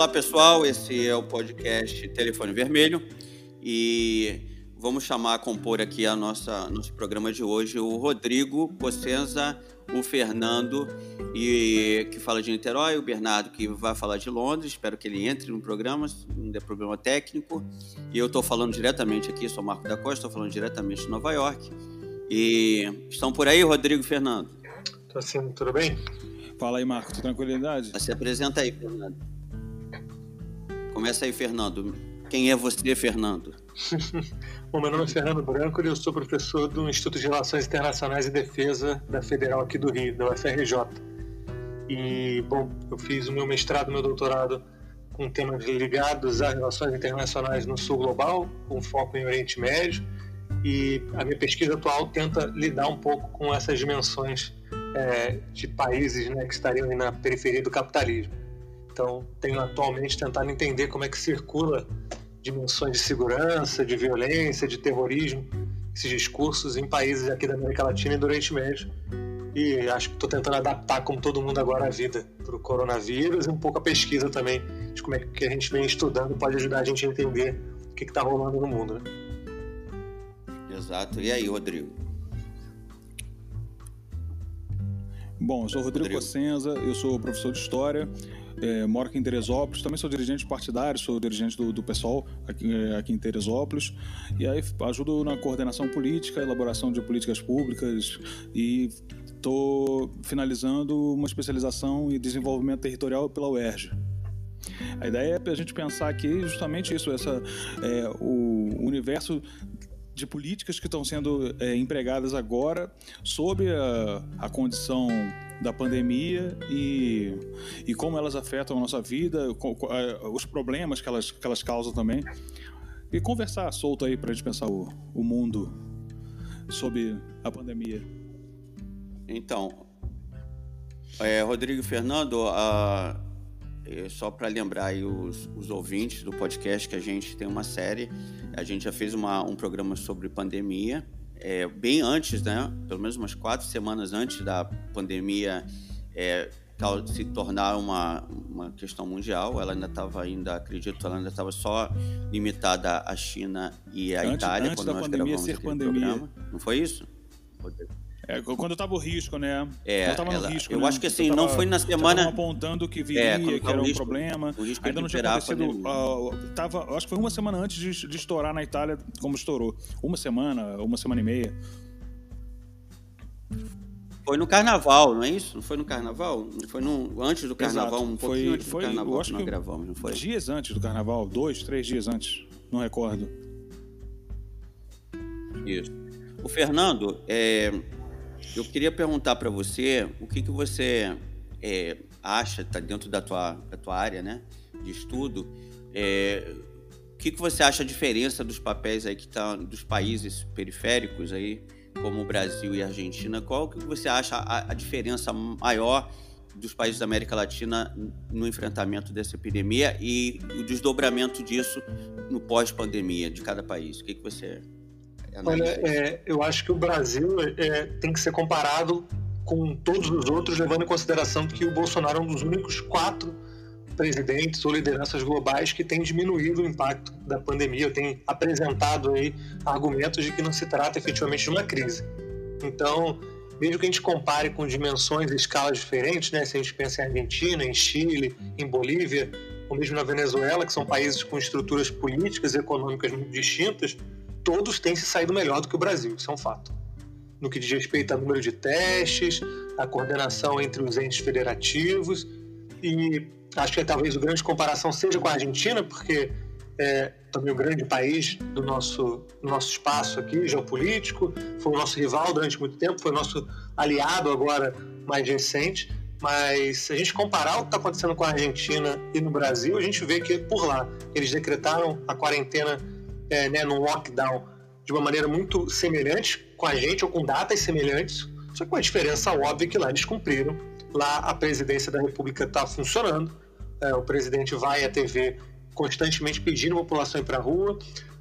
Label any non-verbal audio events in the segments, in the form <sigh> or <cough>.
Olá pessoal, esse é o podcast Telefone Vermelho e vamos chamar a compor aqui a nossa nosso programa de hoje o Rodrigo Cossenza, o Fernando e que fala de Niterói, o Bernardo que vai falar de Londres. Espero que ele entre no programa, não dê problema técnico. E eu estou falando diretamente aqui, sou Marco da Costa, estou falando diretamente de Nova York. E estão por aí, Rodrigo e Fernando? Estou sim, tudo bem? Fala aí, Marco, tranquilidade? Se apresenta aí, Fernando. Começa aí, Fernando. Quem é você, Fernando? <laughs> Bom, meu nome é Fernando Branco e eu sou professor do Instituto de Relações Internacionais e Defesa da Federal aqui do Rio, da UFRJ. E, bom, eu fiz o meu mestrado meu doutorado com temas ligados a relações internacionais no Sul Global, com foco em Oriente Médio, e a minha pesquisa atual tenta lidar um pouco com essas dimensões é, de países né, que estariam na periferia do capitalismo. Então, tenho atualmente tentado entender como é que circula dimensões de segurança, de violência, de terrorismo, esses discursos em países aqui da América Latina e do Oriente Médio. E acho que estou tentando adaptar, como todo mundo agora, a vida para o coronavírus e um pouco a pesquisa também, de como é que a gente vem estudando pode ajudar a gente a entender o que está rolando no mundo. Né? Exato. E aí, Rodrigo? Bom, eu sou Rodrigo, Rodrigo. Cossenza, eu sou professor de História, é, moro aqui em Teresópolis, também sou dirigente partidário, sou dirigente do, do PSOL aqui, é, aqui, em Teresópolis, e aí ajudo na coordenação política, elaboração de políticas públicas e estou finalizando uma especialização em desenvolvimento territorial pela UERJ. A ideia é a gente pensar aqui justamente isso, essa, é, o universo de políticas que estão sendo é, empregadas agora sob a, a condição da pandemia e, e como elas afetam a nossa vida, os problemas que elas, que elas causam também. E conversar solto aí para a gente pensar o, o mundo sob a pandemia. Então, é, Rodrigo Fernando, a, é, só para lembrar aí os, os ouvintes do podcast que a gente tem uma série, a gente já fez uma, um programa sobre pandemia, é, bem antes, né? Pelo menos umas quatro semanas antes da pandemia é, se tornar uma, uma questão mundial. Ela ainda estava ainda, acredito, ela ainda estava só limitada à China e à antes, Itália antes quando da nós pandemia gravamos ser pandemia. Programa. Não foi isso? É, quando estava o risco, né? É, tava ela, no risco, eu né? acho que assim, tava, não foi na semana. apontando que viria, é, que era um risco, problema. O risco Ainda não tinha acontecido. Uh, tava, acho que foi uma semana antes de, de estourar na Itália, como estourou. Uma semana, uma semana e meia. Foi no carnaval, não é isso? Não foi no carnaval? Foi no, antes do carnaval, Exato. um pouquinho foi, antes foi, do carnaval eu acho que nós que gravamos, não foi? Dias antes do carnaval, dois, três dias antes, não recordo. Isso. O Fernando, é, eu queria perguntar para você o que, que você é, acha, está dentro da tua, da tua área né, de estudo, é, o que, que você acha a diferença dos papéis aí que tá, dos países periféricos aí, como o Brasil e a Argentina, qual que você acha a, a diferença maior dos países da América Latina no enfrentamento dessa epidemia e o desdobramento disso no pós-pandemia de cada país? O que, que você Olha, é, eu acho que o Brasil é, tem que ser comparado com todos os outros, levando em consideração que o Bolsonaro é um dos únicos quatro presidentes ou lideranças globais que tem diminuído o impacto da pandemia, tem apresentado aí argumentos de que não se trata efetivamente de uma crise. Então, mesmo que a gente compare com dimensões e escalas diferentes, né, se a gente pensa em Argentina, em Chile, em Bolívia, ou mesmo na Venezuela, que são países com estruturas políticas e econômicas muito distintas, todos têm se saído melhor do que o Brasil, isso é um fato. No que diz respeito ao número de testes, a coordenação entre os entes federativos, e acho que talvez a grande comparação seja com a Argentina, porque é também um grande país do nosso, do nosso espaço aqui, geopolítico, foi o nosso rival durante muito tempo, foi o nosso aliado agora mais recente, mas se a gente comparar o que está acontecendo com a Argentina e no Brasil, a gente vê que por lá eles decretaram a quarentena é, né, num lockdown de uma maneira muito semelhante com a gente, ou com datas semelhantes, só com a diferença óbvia que lá eles cumpriram. Lá a presidência da República está funcionando, é, o presidente vai à TV constantemente pedindo a população ir para a rua.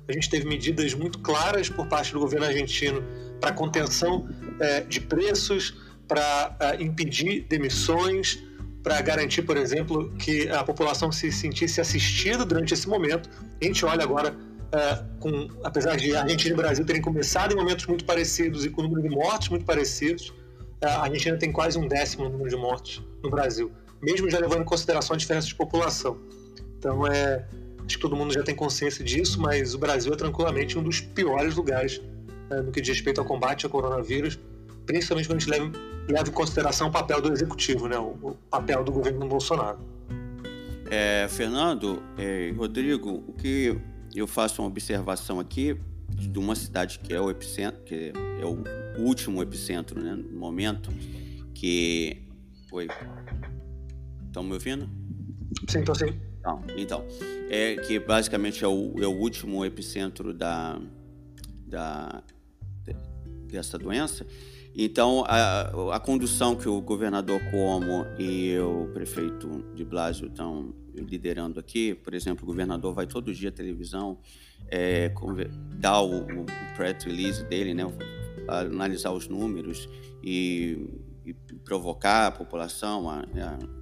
A gente teve medidas muito claras por parte do governo argentino para contenção é, de preços, para é, impedir demissões, para garantir, por exemplo, que a população se sentisse assistida durante esse momento. A gente olha agora, uh, com, apesar de Argentina e Brasil terem começado em momentos muito parecidos e com número de mortes muito parecidos, uh, a Argentina tem quase um décimo no número de mortes no Brasil, mesmo já levando em consideração a diferença de população. Então, é, acho que todo mundo já tem consciência disso, mas o Brasil é tranquilamente um dos piores lugares uh, no que diz respeito ao combate ao coronavírus, principalmente quando a gente leva, leva em consideração o papel do executivo, né, o, o papel do governo Bolsonaro. É, Fernando, é, Rodrigo, o que eu faço uma observação aqui de uma cidade que é o epicentro, que é o último epicentro, né, no momento, que... Oi, estão me ouvindo? Sim, estou sim. Não, então, é que basicamente é o, é o último epicentro da, da, dessa doença, então, a, a condução que o governador Cuomo e o prefeito de Blasio estão liderando aqui, por exemplo, o governador vai todo dia à televisão, é, dar o, o press release dele, né, analisar os números e, e provocar a população a, a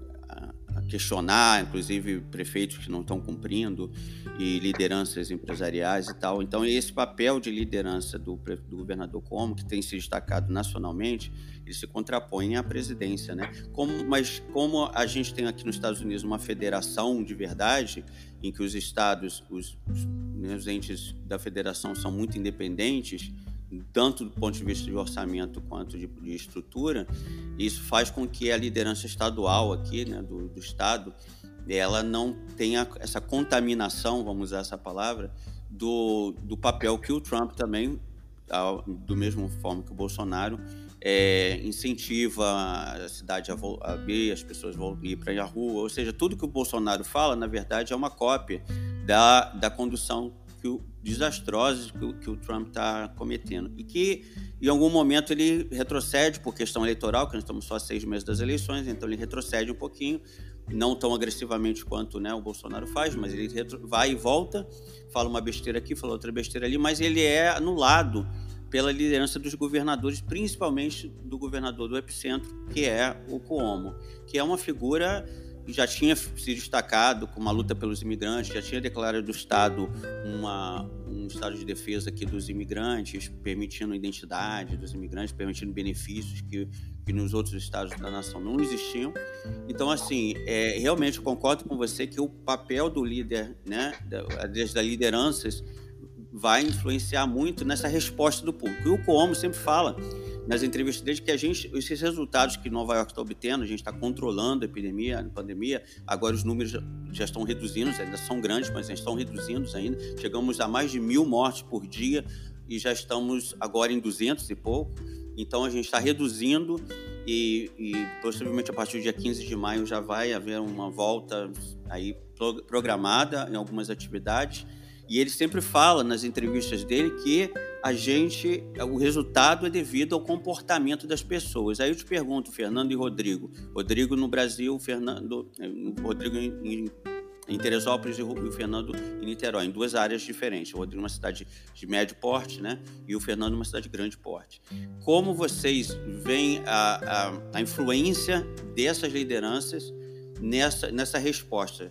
questionar, inclusive prefeitos que não estão cumprindo e lideranças empresariais e tal. Então, esse papel de liderança do, do governador Como, que tem se destacado nacionalmente, ele se contrapõe à presidência, né? Como, mas como a gente tem aqui nos Estados Unidos uma federação de verdade, em que os estados, os, os, né, os entes da federação são muito independentes, tanto do ponto de vista de orçamento quanto de, de estrutura, isso faz com que a liderança estadual aqui, né, do, do Estado, ela não tenha essa contaminação, vamos usar essa palavra, do, do papel que o Trump também, do mesmo forma que o Bolsonaro, é, incentiva a cidade a abrir, as pessoas vão ir para a rua, ou seja, tudo que o Bolsonaro fala, na verdade, é uma cópia da, da condução que o, desastrosas que o, que o Trump está cometendo. E que, em algum momento, ele retrocede por questão eleitoral, que nós estamos só a seis meses das eleições, então ele retrocede um pouquinho, não tão agressivamente quanto né, o Bolsonaro faz, mas ele vai e volta, fala uma besteira aqui, fala outra besteira ali, mas ele é anulado pela liderança dos governadores, principalmente do governador do epicentro, que é o Cuomo, que é uma figura já tinha se destacado com uma luta pelos imigrantes, já tinha declarado do Estado uma, um estado de defesa aqui dos imigrantes, permitindo identidade dos imigrantes, permitindo benefícios que, que nos outros estados da nação não existiam. Então, assim, é, realmente concordo com você que o papel do líder, né, das lideranças, vai influenciar muito nessa resposta do público. E o Cuomo sempre fala nas entrevistas dele que a gente, esses resultados que Nova York está obtendo, a gente está controlando a epidemia, a pandemia, agora os números já estão reduzindo, ainda são grandes, mas estão reduzindo ainda. Chegamos a mais de mil mortes por dia e já estamos agora em 200 e pouco. Então a gente está reduzindo e, e, possivelmente a partir do dia 15 de maio já vai haver uma volta aí programada em algumas atividades e ele sempre fala nas entrevistas dele que a gente, o resultado é devido ao comportamento das pessoas. Aí eu te pergunto, Fernando e Rodrigo. Rodrigo no Brasil, Fernando, Rodrigo em, em Teresópolis e o Fernando em Niterói, em duas áreas diferentes. O Rodrigo uma cidade de médio porte, né? E o Fernando uma cidade de grande porte. Como vocês veem a, a, a influência dessas lideranças nessa, nessa resposta?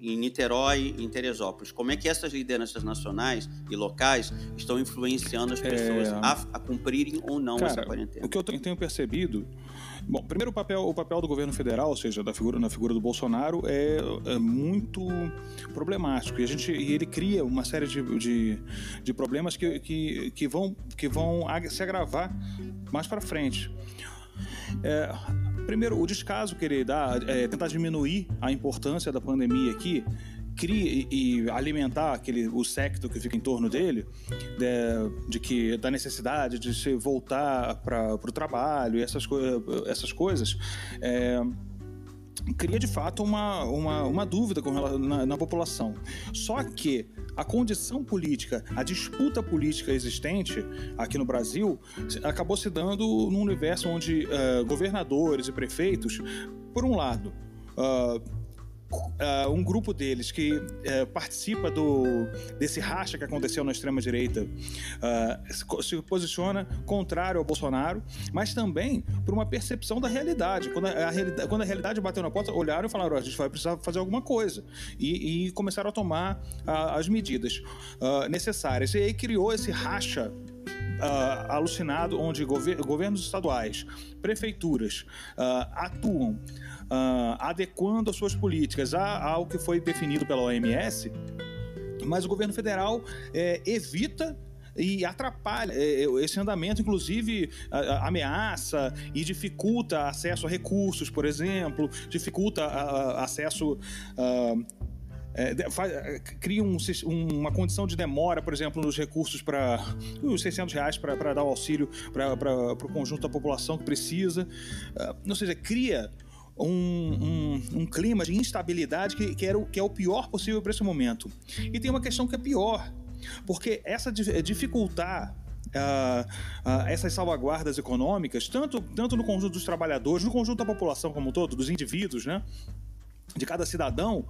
Em Niterói em Teresópolis. Como é que essas lideranças nacionais e locais estão influenciando as pessoas é... a, a, cumprirem ou não Cara, essa quarentena? O que eu tenho percebido Bom, primeiro o papel, o papel do governo federal, ou seja, da figura, na figura do Bolsonaro, é, é muito problemático. E, a gente, e ele cria uma série de, de, de problemas que, que, que, vão, que vão se agravar mais para frente. É, primeiro, o descaso que ele dá, é tentar diminuir a importância da pandemia aqui, cria e alimentar aquele o secto que fica em torno dele de, de que da necessidade de se voltar para o trabalho e essas, essas coisas é, cria de fato uma, uma, uma dúvida com relação, na, na, população. Só que a condição política, a disputa política existente aqui no Brasil acabou se dando num universo onde uh, governadores e prefeitos, por um lado, uh, uh, um grupo deles que uh, participa do, desse racha que aconteceu na extrema-direita uh, se posiciona contrário ao Bolsonaro, mas também por uma percepção da realidade. Quando a, a, quando a realidade bateu na porta, olharam e falaram: a gente vai precisar fazer alguma coisa. E, e começaram a tomar as medidas necessárias. E aí criou esse racha uh, alucinado onde gover governos estaduais, prefeituras uh, atuam uh, adequando as suas políticas ao que foi definido pela OMS, mas o governo federal é, evita e atrapalha é, é, esse andamento, inclusive ameaça e dificulta acesso a recursos, por exemplo, dificulta acesso é, faz, é, cria um, uma condição de demora, por exemplo, nos recursos para os 600 reais para dar o auxílio para o conjunto da população que precisa. Uh, ou seja, cria um, um, um, clima de instabilidade que, que, era o, que é o pior possível para esse momento. E tem uma questão que é pior, porque essa dificultar Uh, uh, essas salvaguardas econômicas, tanto, tanto no conjunto dos trabalhadores, no conjunto da população como um todo, dos indivíduos, né? De cada cidadão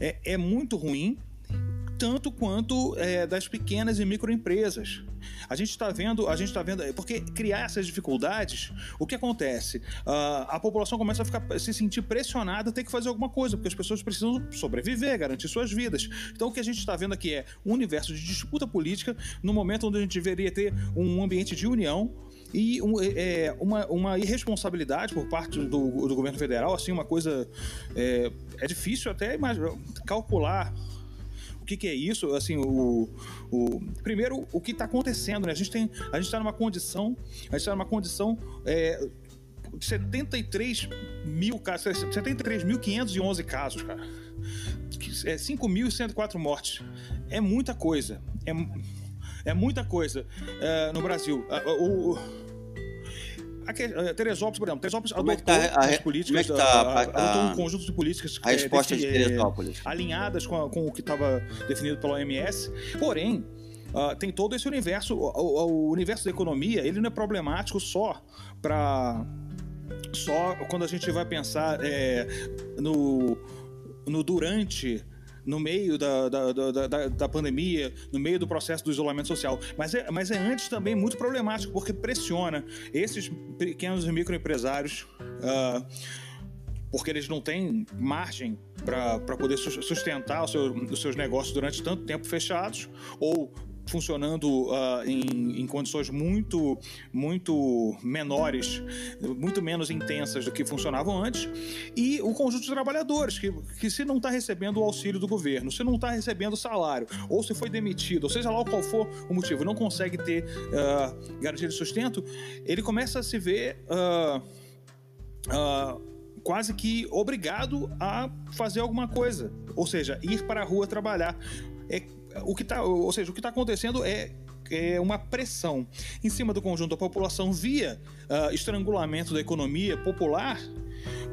é, é muito ruim, tanto quanto é, das pequenas e microempresas. A gente está vendo, a gente está vendo, porque criar essas dificuldades, o que acontece? Uh, a população começa a ficar, se sentir pressionada a ter que fazer alguma coisa, porque as pessoas precisam sobreviver, garantir suas vidas. Então o que a gente está vendo aqui é um universo de disputa política no momento onde a gente deveria ter um ambiente de união e um, é, é, uma, uma irresponsabilidade por parte do, do governo federal, assim, uma coisa. É, é difícil até imaginar, calcular o que, que, é isso, assim, o, o primeiro o que está acontecendo, né? A gente tem, a gente está numa condição, a gente está numa condição é, de 73 mil casos, 73.511 casos, cara, é 5.104 mortes, é muita coisa, é é muita coisa uh, no Brasil. Uh, o, uh, Teresópolis, por exemplo, Teresópolis como adotou é tá, as políticas, como é tá, a, adotou um conjunto de políticas a resposta de Teresópolis. alinhadas com, com o que estava definido pela OMS. Porém, Uh, tem todo esse universo. O, o, o, universo da economia ele não é problemático só para só quando a gente vai pensar é, no, no durante no meio da, da, da, da, pandemia, no meio do processo do isolamento social. Mas é, mas é antes também muito problemático, porque pressiona esses pequenos e microempresários. Uh, porque eles não têm margem para poder sustentar seu, os seus negócios durante tanto tempo fechados, ou funcionando uh, em, em, condições muito, muito menores, muito menos intensas do que funcionavam antes, e o conjunto de trabalhadores, que, que se não está recebendo o auxílio do governo, se não está recebendo salário, ou se foi demitido, ou seja lá qual for o motivo, não consegue ter uh, garantia de sustento, ele começa a se ver. Uh, quase que obrigado a fazer alguma coisa, ou seja, ir para a rua trabalhar. É o que tá, ou seja, o que está acontecendo é é uma pressão em cima do conjunto da população via uh, estrangulamento da economia popular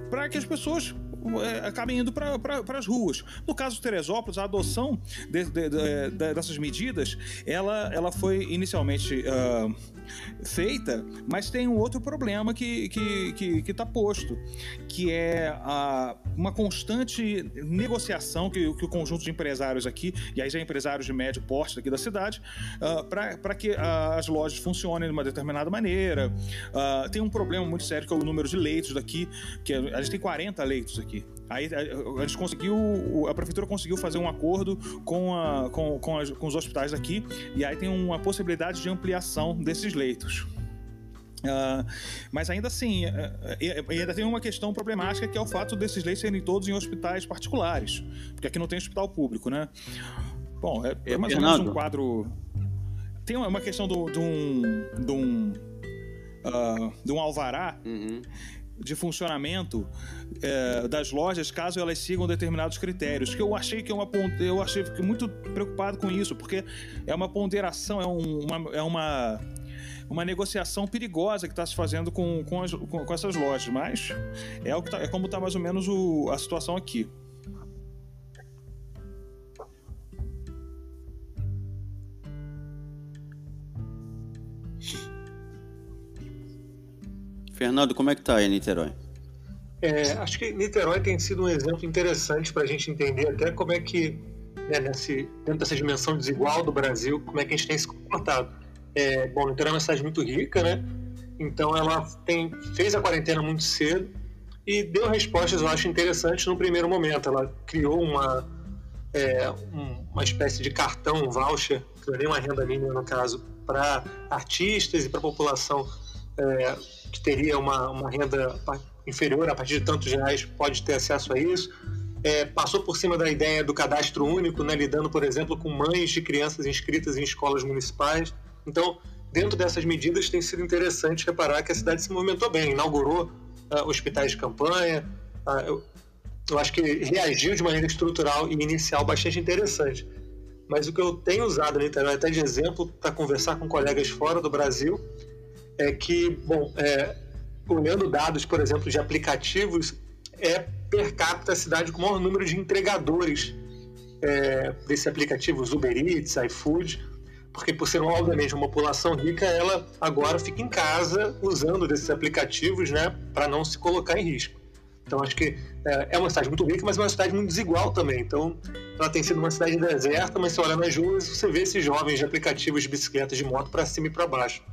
para que as pessoas é, acabem indo para as ruas. No caso de Teresópolis, a adoção de, de, de, dessas medidas, ela, ela foi inicialmente uh, feita, mas tem um outro problema que que que está posto, que é a, uma constante negociação que, que o conjunto de empresários aqui, e aí já empresários de médio porte da cidade, uh, ah, para que uh, as lojas funcionem de uma determinada maneira. Uh, tem um problema muito sério que é o número de leitos daqui, que a gente tem 40 leitos aqui. Aí a, gente conseguiu, a prefeitura conseguiu fazer um acordo com, a, com, com, com os hospitais aqui, e aí tem uma possibilidade de ampliação desses leitos. Uh, mas ainda assim, uh, uh, ainda tem uma questão problemática que é o fato desses leitos serem todos em hospitais particulares, porque aqui não tem hospital público, né? Bom, é, é mais ou menos um quadro. Tem uma questão do, de um. de um, de um alvará. Uhum de funcionamento é, das lojas caso elas sigam determinados critérios que eu achei que é uma eu achei muito preocupado com isso porque é uma ponderação é, um, uma, é uma uma negociação perigosa que está se fazendo com, com, as, com, com, essas lojas mas é o que tá, é como está mais ou menos o, a situação aqui Fernando, como é que tá aí Niterói? É, acho que Niterói tem sido um exemplo interessante para a gente entender até como é que, né, nesse, dentro dessa dimensão desigual do Brasil, como é que a gente tem se comportado. É, bom, Niterói é uma cidade muito rica, né? Então ela tem, fez a quarentena muito cedo e deu respostas, eu acho, interessantes no primeiro momento. Ela criou uma, é, uma espécie de cartão, um voucher, que é nem uma renda mínima no caso, para artistas e para a população é, que teria uma, uma renda inferior a partir de tantos reais pode ter acesso a isso. É, passou por cima da ideia do cadastro único, né, lidando, por exemplo, com mães de crianças inscritas em escolas municipais. Então, dentro dessas medidas, tem sido interessante reparar que a cidade se movimentou bem, inaugurou uh, hospitais de campanha. Uh, eu, eu acho que reagiu de maneira estrutural e inicial bastante interessante. Mas o que eu tenho usado na internet até de exemplo para conversar com colegas fora do Brasil é que, bom, é, olhando dados, por exemplo, de aplicativos, é per capita a cidade com o maior número de entregadores é, desse aplicativo, Uber Eats, iFood, porque por ser obviamente uma população rica, ela agora fica em casa usando desses aplicativos, né, para não se colocar em risco. Então acho que é, é uma cidade muito rica, mas é uma cidade muito desigual também. Então ela tem sido uma cidade deserta, mas você olha nas ruas você vê esses jovens de aplicativos de bicicletas de moto para cima e para baixo.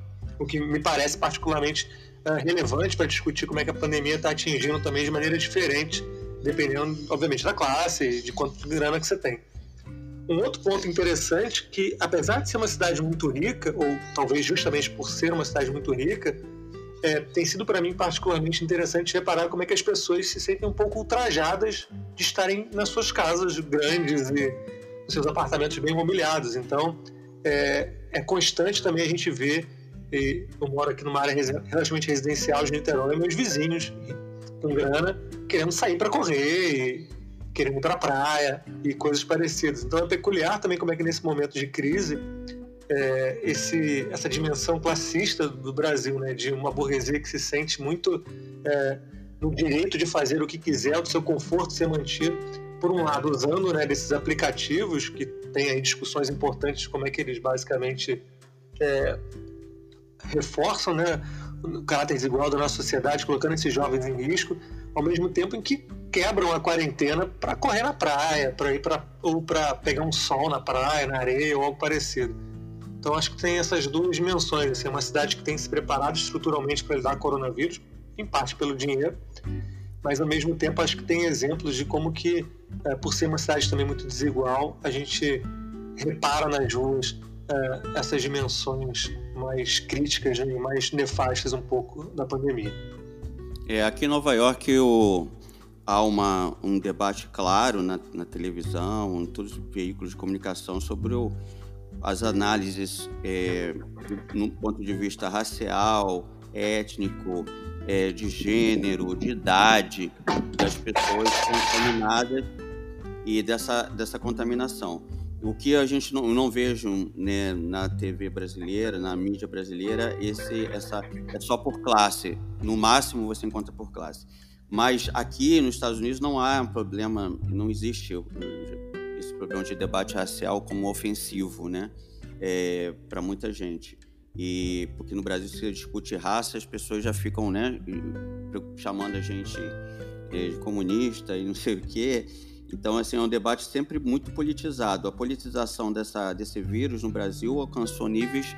O que me parece particularmente é, relevante para discutir como é que a pandemia está atingindo também de maneira diferente, dependendo, obviamente, da classe e de quanto grana que você tem. Um outro ponto interessante que, apesar de ser uma cidade muito rica, ou talvez justamente por ser uma cidade muito rica, é, tem sido para mim particularmente interessante reparar como é que as pessoas se sentem um pouco ultrajadas de estarem nas suas casas grandes e nos seus apartamentos bem mobiliados. Então, é, é constante também a gente ver, eu moro aqui numa área relativamente residencial de Niterói, meus vizinhos com grana querendo sair para correr e querendo ir para praia e coisas parecidas. Então é peculiar também como é que nesse momento de crise é, esse, essa dimensão classista do Brasil, né, de uma burguesia que se sente muito é, no direito de fazer o que quiser, do seu conforto ser mantido, por um lado, usando né, desses aplicativos, que tem aí discussões importantes, como é que eles basicamente é, reforçam né, o caráter desigual da nossa sociedade, colocando esses jovens em risco, ao mesmo tempo em que quebram a quarentena para correr na praia, para ir para ou para pegar um sol na praia, na areia ou algo parecido. Então acho que tem essas duas dimensões. Assim, é uma cidade que tem se preparado estruturalmente para lidar com o coronavírus, em parte pelo dinheiro, mas ao mesmo tempo acho que tem exemplos de como que, é, por ser uma cidade também muito desigual, a gente repara nas ruas é, essas dimensões mais críticas e né, mais nefastas um pouco da pandemia. É, aqui em Nova York o, há uma, um debate claro na, na televisão, em todos os veículos de comunicação sobre o as análises é, no ponto de vista racial, étnico, é, de gênero, de idade das pessoas contaminadas e dessa, dessa contaminação. O que a gente não, não vejo né, na TV brasileira, na mídia brasileira, esse, essa, é só por classe. No máximo você encontra por classe. Mas aqui nos Estados Unidos não há um problema, não existe esse problema de debate racial como ofensivo, né? É, para muita gente. E porque no Brasil se discute raça, as pessoas já ficam, né, chamando a gente é, de comunista e não sei o quê. Então, assim, é um debate sempre muito politizado. A politização dessa, desse vírus no Brasil alcançou níveis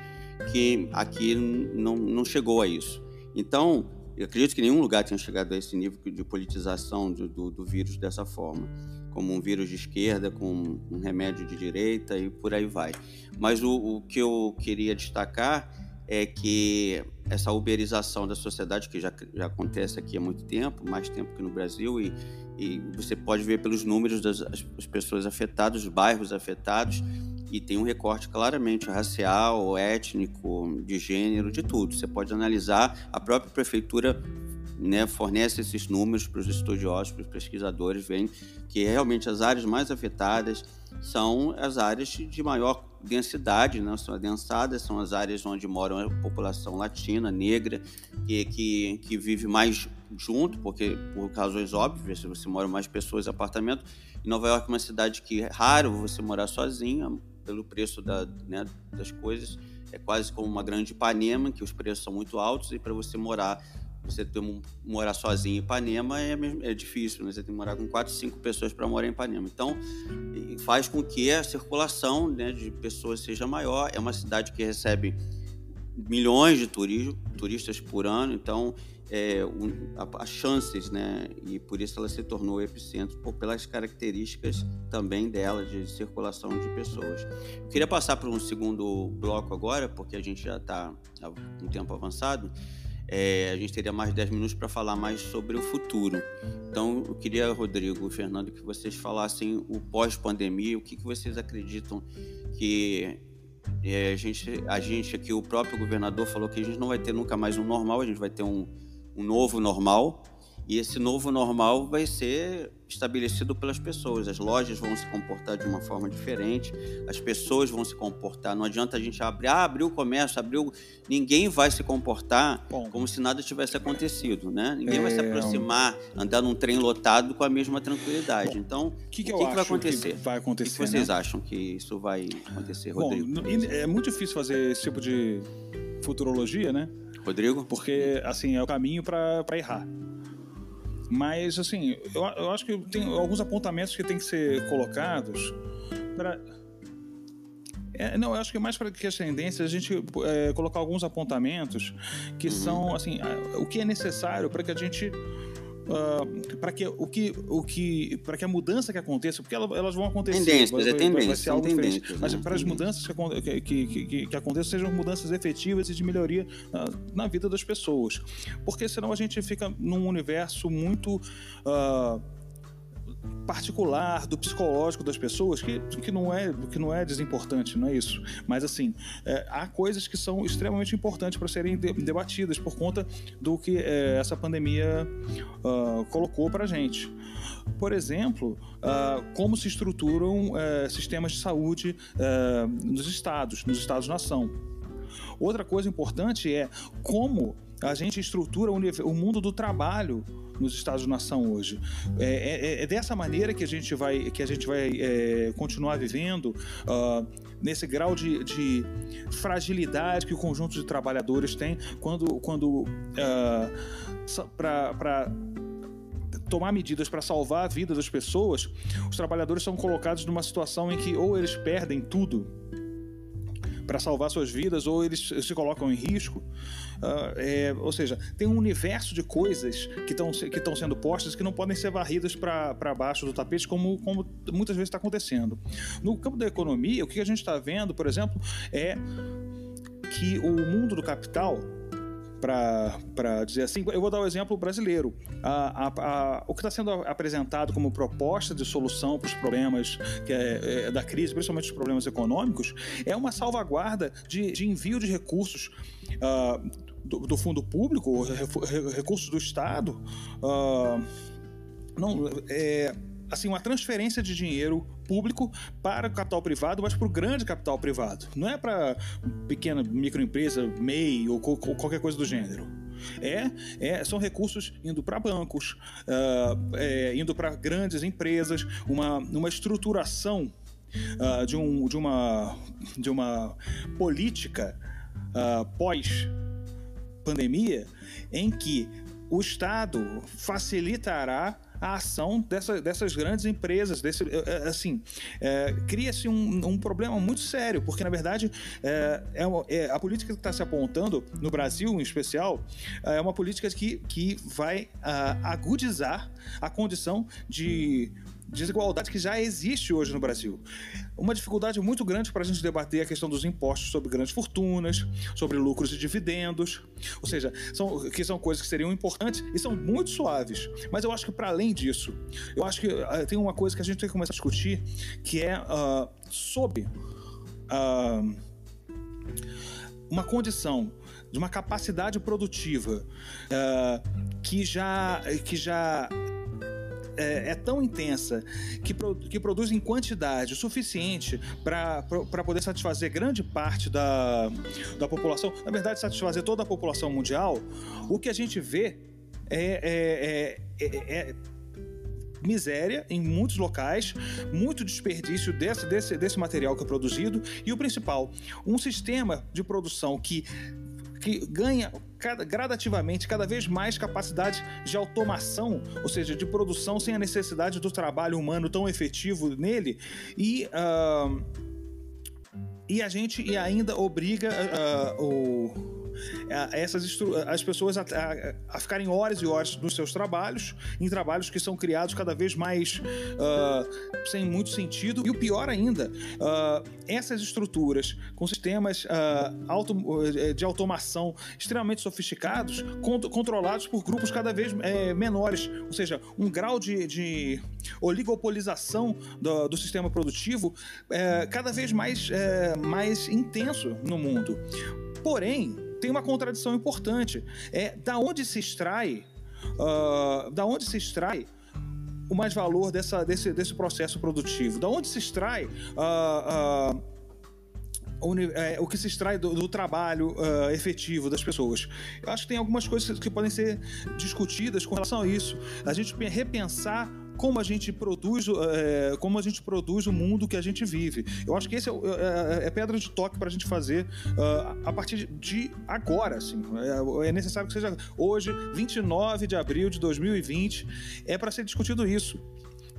que aqui não, não chegou a isso. Então, eu acredito que nenhum lugar tenha chegado a esse nível de politização do, do, do vírus dessa forma como um vírus de esquerda, com um remédio de direita e por aí vai. Mas o, o que eu queria destacar é que essa uberização da sociedade, que já, já acontece aqui há muito tempo, mais tempo que no Brasil, e, e você pode ver pelos números das as pessoas afetadas, os bairros afetados, e tem um recorte claramente racial, étnico, de gênero, de tudo. Você pode analisar, a própria prefeitura né, fornece esses números para os estudiosos, para os pesquisadores, veem que realmente as áreas mais afetadas são as áreas de maior densidade, né, são adensadas, são as áreas onde mora a população latina, negra, que, que, que vive mais junto, porque por razões óbvias, se você mora mais pessoas em apartamento, em Nova York é uma cidade que é raro você morar sozinha, pelo preço da, né, das coisas, é quase como uma grande Ipanema, que os preços são muito altos, e para você morar você ter, morar sozinho em Ipanema é, é difícil, né? Você tem que morar com quatro, cinco pessoas para morar em Ipanema. Então, faz com que a circulação né, de pessoas seja maior. É uma cidade que recebe milhões de turistas por ano, então é, as chances, né? E por isso ela se tornou epicentro, por, pelas características também dela de circulação de pessoas. Eu queria passar para um segundo bloco agora, porque a gente já está um tempo avançado. É, a gente teria mais 10 minutos para falar mais sobre o futuro. Então, eu queria, Rodrigo Fernando, que vocês falassem o pós-pandemia, o que, que vocês acreditam que é, a, gente, a gente aqui, o próprio governador falou que a gente não vai ter nunca mais um normal, a gente vai ter um, um novo normal. E esse novo normal vai ser estabelecido pelas pessoas. As lojas vão se comportar de uma forma diferente, as pessoas vão se comportar. Não adianta a gente abrir, ah, abriu o comércio, abriu. Ninguém vai se comportar Bom, como se nada tivesse acontecido, né? Ninguém é... vai se é, aproximar, andar num trem lotado com a mesma tranquilidade. Bom, então, que que o que, que vai acontecer? Que vai acontecer? O que vocês né? acham que isso vai acontecer, Rodrigo? Bom, é muito difícil fazer esse tipo de futurologia, né? Rodrigo? Porque, assim, é o caminho para errar. Mas, assim, eu, eu acho que tem alguns apontamentos que tem que ser colocados para. É, não, eu acho que é mais para que as tendências a gente é, colocar alguns apontamentos que são assim o que é necessário para que a gente uh, para que o que o que para que a mudança que aconteça, porque elas, elas vão acontecer, tendências, vai, é tendência, vai ser algo diferente, né? mas para as mudanças que, que, que, que, aconteçam sejam mudanças efetivas e de melhoria uh, na vida das pessoas, porque senão a gente fica num universo muito uh, particular do psicológico das pessoas que, que não é que não é desimportante não é isso. Mas assim é, há coisas que são extremamente importantes para serem de, debatidas por conta do que é, essa pandemia uh, colocou para gente. Por exemplo uh, como se estruturam uh, sistemas de saúde é, nos estados nos estados nação. Outra coisa importante é como a gente estrutura o, o mundo do trabalho nos Estados-nação hoje. É, é, é, dessa maneira que a gente vai, que a gente vai é, continuar vivendo uh, nesse grau de, de, fragilidade que o conjunto de trabalhadores tem quando, quando uh, para tomar medidas para salvar a vida das pessoas, os trabalhadores são colocados numa situação em que ou eles perdem tudo para salvar suas vidas ou eles se colocam em risco. Uh, é, ou seja, tem um universo de coisas que estão que sendo postas que não podem ser varridas para baixo do tapete, como, como muitas vezes está acontecendo. No campo da economia, o que a gente está vendo, por exemplo, é que o mundo do capital para dizer assim, eu vou dar o um exemplo brasileiro. A, a, a, o que está sendo apresentado como proposta de solução para os problemas é, é, da crise, principalmente os problemas econômicos, é uma salvaguarda de, de envio de recursos uh, do, do, fundo público, recursos do Estado. Uh, não, é, assim, uma transferência de dinheiro público para o capital privado, mas para o grande capital privado. Não é para pequena microempresa, MEI ou, ou qualquer coisa do gênero. É, é, são recursos indo para bancos, uh, é, indo para grandes empresas, uma, uma estruturação uh, de, um, de, uma, de uma política uh, pós-pandemia em que o Estado facilitará a ação dessa, dessas grandes empresas. Desse, é, é, assim, é, cria-se um, um, problema muito sério, porque na verdade é, é, é a política que está se apontando no Brasil, em especial, é uma política que, que vai uh, agudizar a condição de desigualdade que já existe hoje no Brasil. Uma dificuldade muito grande para a gente debater a questão dos impostos sobre grandes fortunas, sobre lucros e dividendos, ou seja, são, que são coisas que seriam importantes e são muito suaves. Mas eu acho que para além disso, eu acho que uh, tem uma coisa que a gente tem que começar a discutir, que é uh, sobre uh, uma condição de uma capacidade produtiva que já que já é, é tão intensa que, pro, que produz em quantidade suficiente para poder satisfazer grande parte da, da população, na verdade, satisfazer toda a população mundial, o que a gente vê é, é, é, é miséria em muitos locais, muito desperdício desse, desse, desse material que é produzido e o principal, um sistema de produção que que ganha cada, gradativamente cada vez mais capacidade de automação, ou seja, de produção sem a necessidade do trabalho humano tão efetivo nele. E uh, e a gente e ainda obriga uh, o essas as pessoas a, a, a, ficarem horas e horas nos seus trabalhos, em trabalhos que são criados cada vez mais uh, sem muito sentido. E o pior ainda, uh, essas estruturas com sistemas uh, auto, eh, de automação extremamente sofisticados, cont controlados por grupos cada vez é, menores, ou seja, um grau de, de oligopolização do, do, sistema produtivo é, cada vez mais, é, mais intenso no mundo. Porém, tem uma contradição importante. É da onde se extrai, uh, da onde se extrai o mais valor dessa, desse, desse processo produtivo? Da onde se extrai uh, uh, o, que se extrai do, do trabalho uh, efetivo das pessoas. Eu acho que tem algumas coisas que podem ser discutidas com relação a isso. A gente repensar como a gente produz, é, como a gente produz o mundo que a gente vive. Eu acho que esse é, é, é pedra de toque para a gente fazer uh, a partir de agora. Assim. É, é, necessário que seja hoje, 29 de abril de 2020, é para ser discutido isso.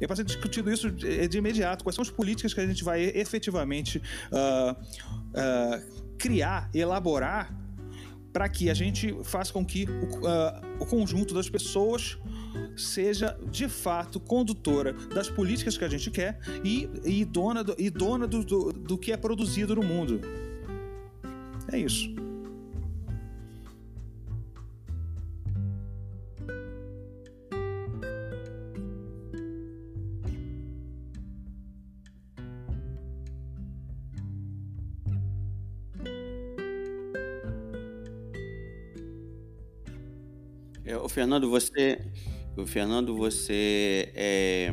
É para ser discutido isso de, de, imediato. Quais são as políticas que a gente vai efetivamente uh, uh, criar, elaborar para que a gente faça com que o, o conjunto das pessoas seja de fato condutora das políticas que a gente quer e, e dona, do, e dona do, do, do que é produzido no mundo. É isso. É, Fernando, você Fernando, você é,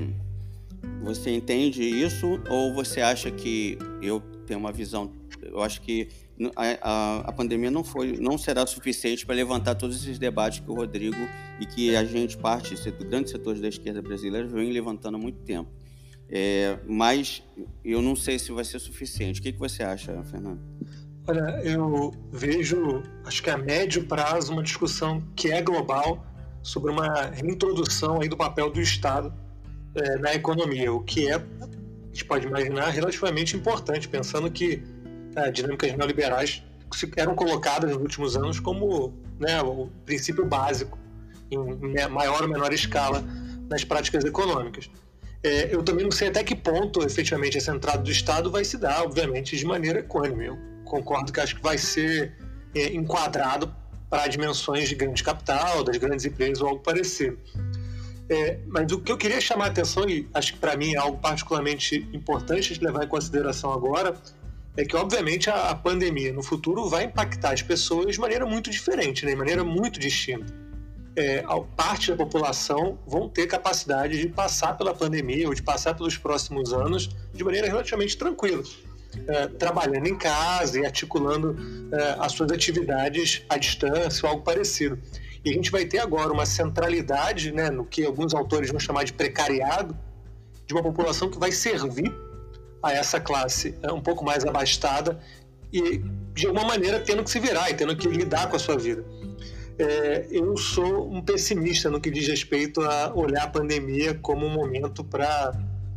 você entende isso ou você acha que eu tenho uma visão? Eu acho que a, a, a pandemia não foi, não será suficiente para levantar todos esses debates que o Rodrigo e que a gente parte, grandes setores da esquerda brasileira vem levantando há muito tempo. É, mas eu não sei se vai ser suficiente. O que, que você acha, Fernando? Olha, eu vejo, acho que a médio prazo, uma discussão que é global sobre uma reintrodução aí do papel do Estado é, na economia, o que é, a gente pode imaginar, relativamente importante, pensando que é, dinâmicas neoliberais eram colocadas nos últimos anos como né, o princípio básico, em maior ou menor escala, nas práticas econômicas. É, eu também não sei até que ponto, efetivamente, essa entrada do Estado vai se dar, obviamente, de maneira econômica. Eu concordo que acho que vai ser é, enquadrado para dimensões de grande capital, das grandes empresas ou algo parecido. É, mas o que eu queria chamar a atenção, e acho que para mim é algo particularmente importante de levar em consideração agora, é que, obviamente, a, a, pandemia no futuro vai impactar as pessoas de maneira muito diferente, né, de maneira muito distinta. É, parte da população vão ter capacidade de passar pela pandemia ou de passar pelos próximos anos de maneira relativamente tranquila é, trabalhando em casa e articulando é, as suas atividades à distância ou algo parecido. E a gente vai ter agora uma centralidade, né, no que alguns autores vão chamar de precariado, de uma população que vai servir a essa classe é, um pouco mais abastada e, de alguma maneira, tendo que se virar e tendo que lidar com a sua vida. É, eu sou um pessimista no que diz respeito a olhar a pandemia como um momento para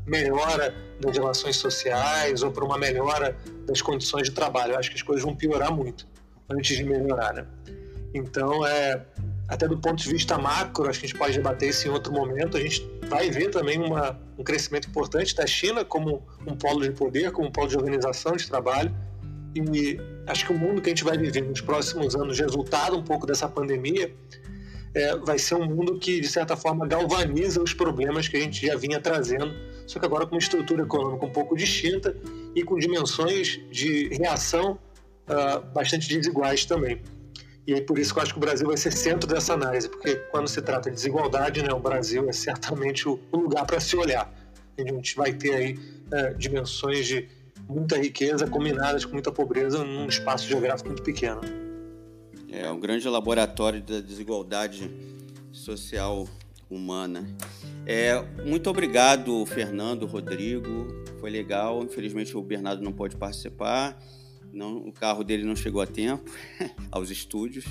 melhora das relações sociais ou para uma melhora das condições de trabalho. Eu acho que as coisas vão piorar muito antes de melhorar, né? Então, é, até do ponto de vista macro, acho que a gente pode debater isso em outro momento. A gente vai ver também uma, um crescimento importante da China como um polo de poder, como um polo de organização de trabalho. E acho que o mundo que a gente vai viver nos próximos anos, resultado um pouco dessa pandemia, é, vai ser um mundo que, de certa forma, galvaniza os problemas que a gente já vinha trazendo, só que agora com uma estrutura econômica um pouco distinta e com dimensões de reação uh, bastante desiguais também. E é por isso que eu acho que o Brasil vai ser centro dessa análise, porque quando se trata de desigualdade, né, o Brasil é certamente o, lugar para se olhar. A gente vai ter aí uh, dimensões de muita riqueza combinadas com muita pobreza num espaço geográfico muito pequeno. É um grande laboratório da desigualdade social humana. É, muito obrigado, Fernando, Rodrigo. Foi legal. Infelizmente o Bernardo não pode participar. não, o carro dele não chegou a tempo <laughs> aos estúdios,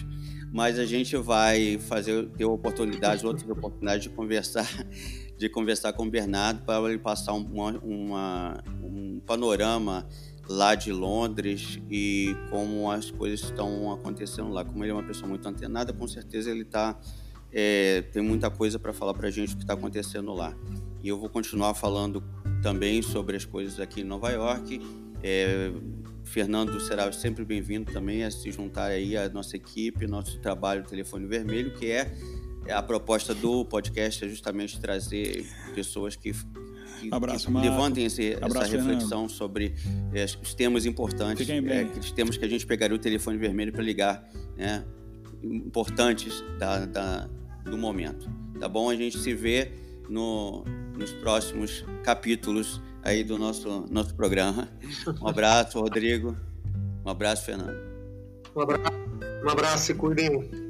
mas a gente vai fazer ter oportunidades, outras oportunidades de conversar, <laughs> de conversar com o Bernardo para ele passar uma, uma, um panorama lá de Londres e como as coisas estão acontecendo lá. Como ele é uma pessoa muito antenada, com certeza ele tá, é, tem muita coisa para falar para a gente o que está acontecendo lá. E eu vou continuar falando também sobre as coisas aqui em Nova York. É, Fernando será sempre bem-vindo também a se juntar aí à nossa equipe, nosso trabalho Telefone Vermelho, que é a proposta do podcast é justamente trazer pessoas que que, Abraço, que levantem esse, Abraço, essa reflexão sobre é, os temas importantes, é, os temas que a gente pegaria o telefone vermelho para ligar, né, importantes da, da, do momento. Tá bom? A gente se vê no, nos próximos capítulos aí do nosso, nosso programa. Um abraço, Rodrigo. Um abraço, Fernando. Um abraço, um abraço e cuidem